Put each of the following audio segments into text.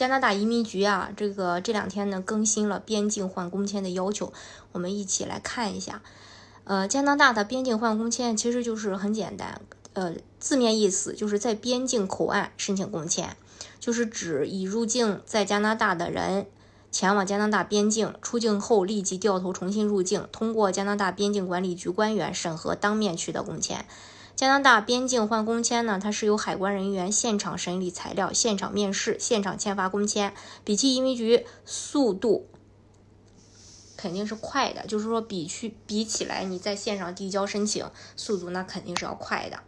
加拿大移民局啊，这个这两天呢更新了边境换工签的要求，我们一起来看一下。呃，加拿大的边境换工签其实就是很简单，呃，字面意思就是在边境口岸申请工签，就是指已入境在加拿大的人前往加拿大边境出境后立即掉头重新入境，通过加拿大边境管理局官员审核，当面取得工签。加拿大边境换工签呢，它是由海关人员现场审理材料、现场面试、现场签发工签，比起移民局速度肯定是快的。就是说，比去比起来，你在线上递交申请速度那肯定是要快的。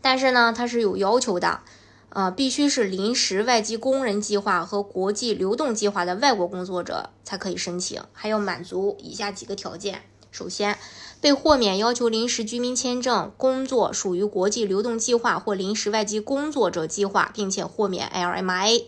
但是呢，它是有要求的，呃，必须是临时外籍工人计划和国际流动计划的外国工作者才可以申请，还要满足以下几个条件。首先，被豁免要求临时居民签证，工作属于国际流动计划或临时外籍工作者计划，并且豁免 LMIA。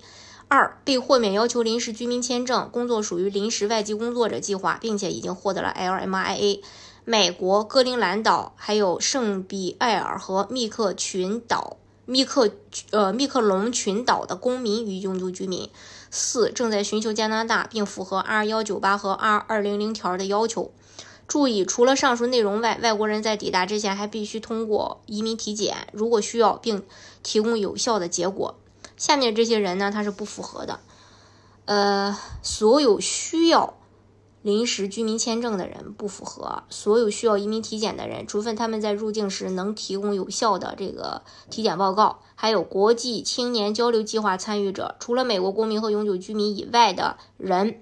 二、被豁免要求临时居民签证，工作属于临时外籍工作者计划，并且已经获得了 LMIA。美国、格陵兰岛、还有圣比埃尔和密克群岛、密克呃密克隆群岛的公民与永久居民。四、正在寻求加拿大并符合 R 幺九八和 R 二零零条的要求。注意，除了上述内容外，外国人在抵达之前还必须通过移民体检，如果需要，并提供有效的结果。下面这些人呢，他是不符合的。呃，所有需要临时居民签证的人不符合，所有需要移民体检的人，除非他们在入境时能提供有效的这个体检报告，还有国际青年交流计划参与者，除了美国公民和永久居民以外的人，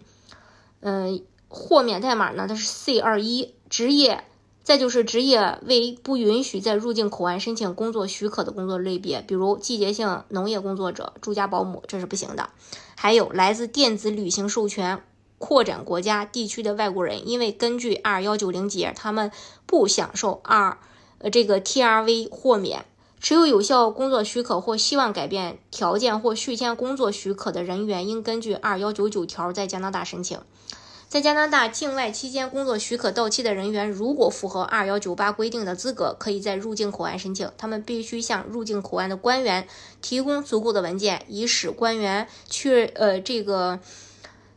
嗯。豁免代码呢？它是 C 二一职业，再就是职业为不允许在入境口岸申请工作许可的工作类别，比如季节性农业工作者、住家保姆，这是不行的。还有来自电子旅行授权扩展国家地区的外国人，因为根据 R 幺九零节，他们不享受 R 呃这个 TRV 豁免。持有有效工作许可或希望改变条件或续签工作许可的人员，应根据 R 幺九九条在加拿大申请。在加拿大境外期间工作许可到期的人员，如果符合二幺九八规定的资格，可以在入境口岸申请。他们必须向入境口岸的官员提供足够的文件，以使官员确呃这个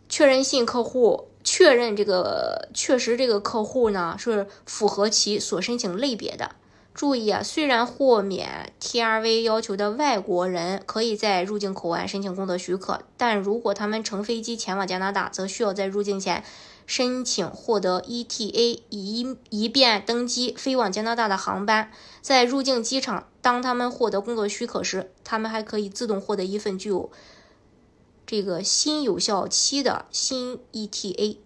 确认信客户确认这个确实这个客户呢是符合其所申请类别的。注意啊，虽然豁免 TRV 要求的外国人可以在入境口岸申请工作许可，但如果他们乘飞机前往加拿大，则需要在入境前申请获得 ETA，以以便登机飞往加拿大的航班。在入境机场，当他们获得工作许可时，他们还可以自动获得一份具有这个新有效期的新 ETA。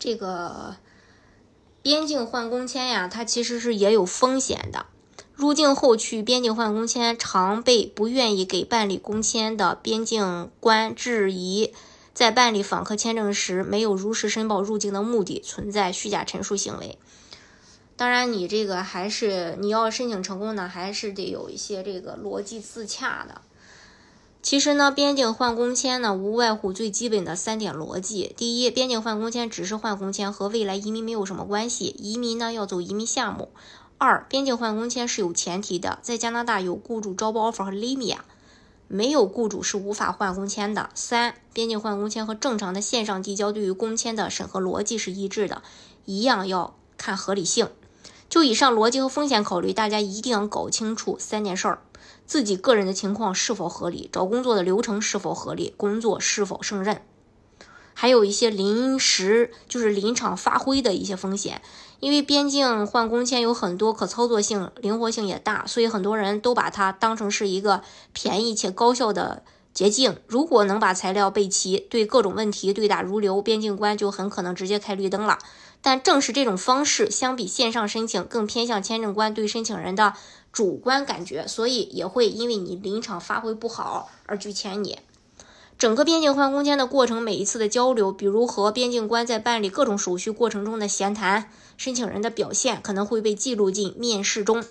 这个。边境换工签呀，它其实是也有风险的。入境后去边境换工签，常被不愿意给办理工签的边境官质疑，在办理访客签证时没有如实申报入境的目的，存在虚假陈述行为。当然，你这个还是你要申请成功呢，还是得有一些这个逻辑自洽的。其实呢，边境换工签呢，无外乎最基本的三点逻辑。第一，边境换工签只是换工签，和未来移民没有什么关系。移民呢要走移民项目。二，边境换工签是有前提的，在加拿大有雇主招包 offer 和 limia，没有雇主是无法换工签的。三，边境换工签和正常的线上递交对于工签的审核逻辑是一致的，一样要看合理性。就以上逻辑和风险考虑，大家一定要搞清楚三件事儿。自己个人的情况是否合理？找工作的流程是否合理？工作是否胜任？还有一些临时就是临场发挥的一些风险，因为边境换工签有很多可操作性、灵活性也大，所以很多人都把它当成是一个便宜且高效的捷径。如果能把材料备齐，对各种问题对答如流，边境官就很可能直接开绿灯了。但正是这种方式，相比线上申请更偏向签证官对申请人的主观感觉，所以也会因为你临场发挥不好而拒签你。整个边境换工签的过程，每一次的交流，比如和边境官在办理各种手续过程中的闲谈，申请人的表现可能会被记录进面试中。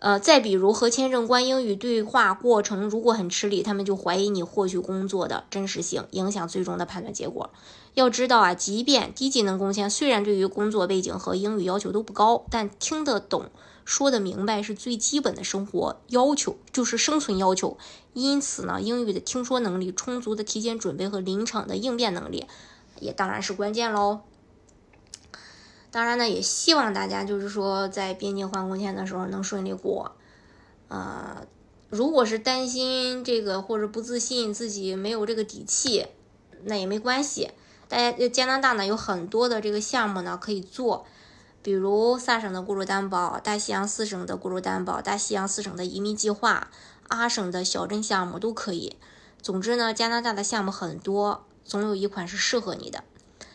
呃，再比如和签证官英语对话过程如果很吃力，他们就怀疑你获取工作的真实性，影响最终的判断结果。要知道啊，即便低技能工签，虽然对于工作背景和英语要求都不高，但听得懂、说得明白是最基本的生活要求，就是生存要求。因此呢，英语的听说能力、充足的提前准备和临场的应变能力，也当然是关键喽。当然呢，也希望大家就是说，在边境换工签的时候能顺利过。呃，如果是担心这个或者不自信自己没有这个底气，那也没关系。大家加拿大呢有很多的这个项目呢可以做，比如萨省的雇主担保、大西洋四省的雇主担保、大西洋四省的移民计划、阿省的小镇项目都可以。总之呢，加拿大的项目很多，总有一款是适合你的。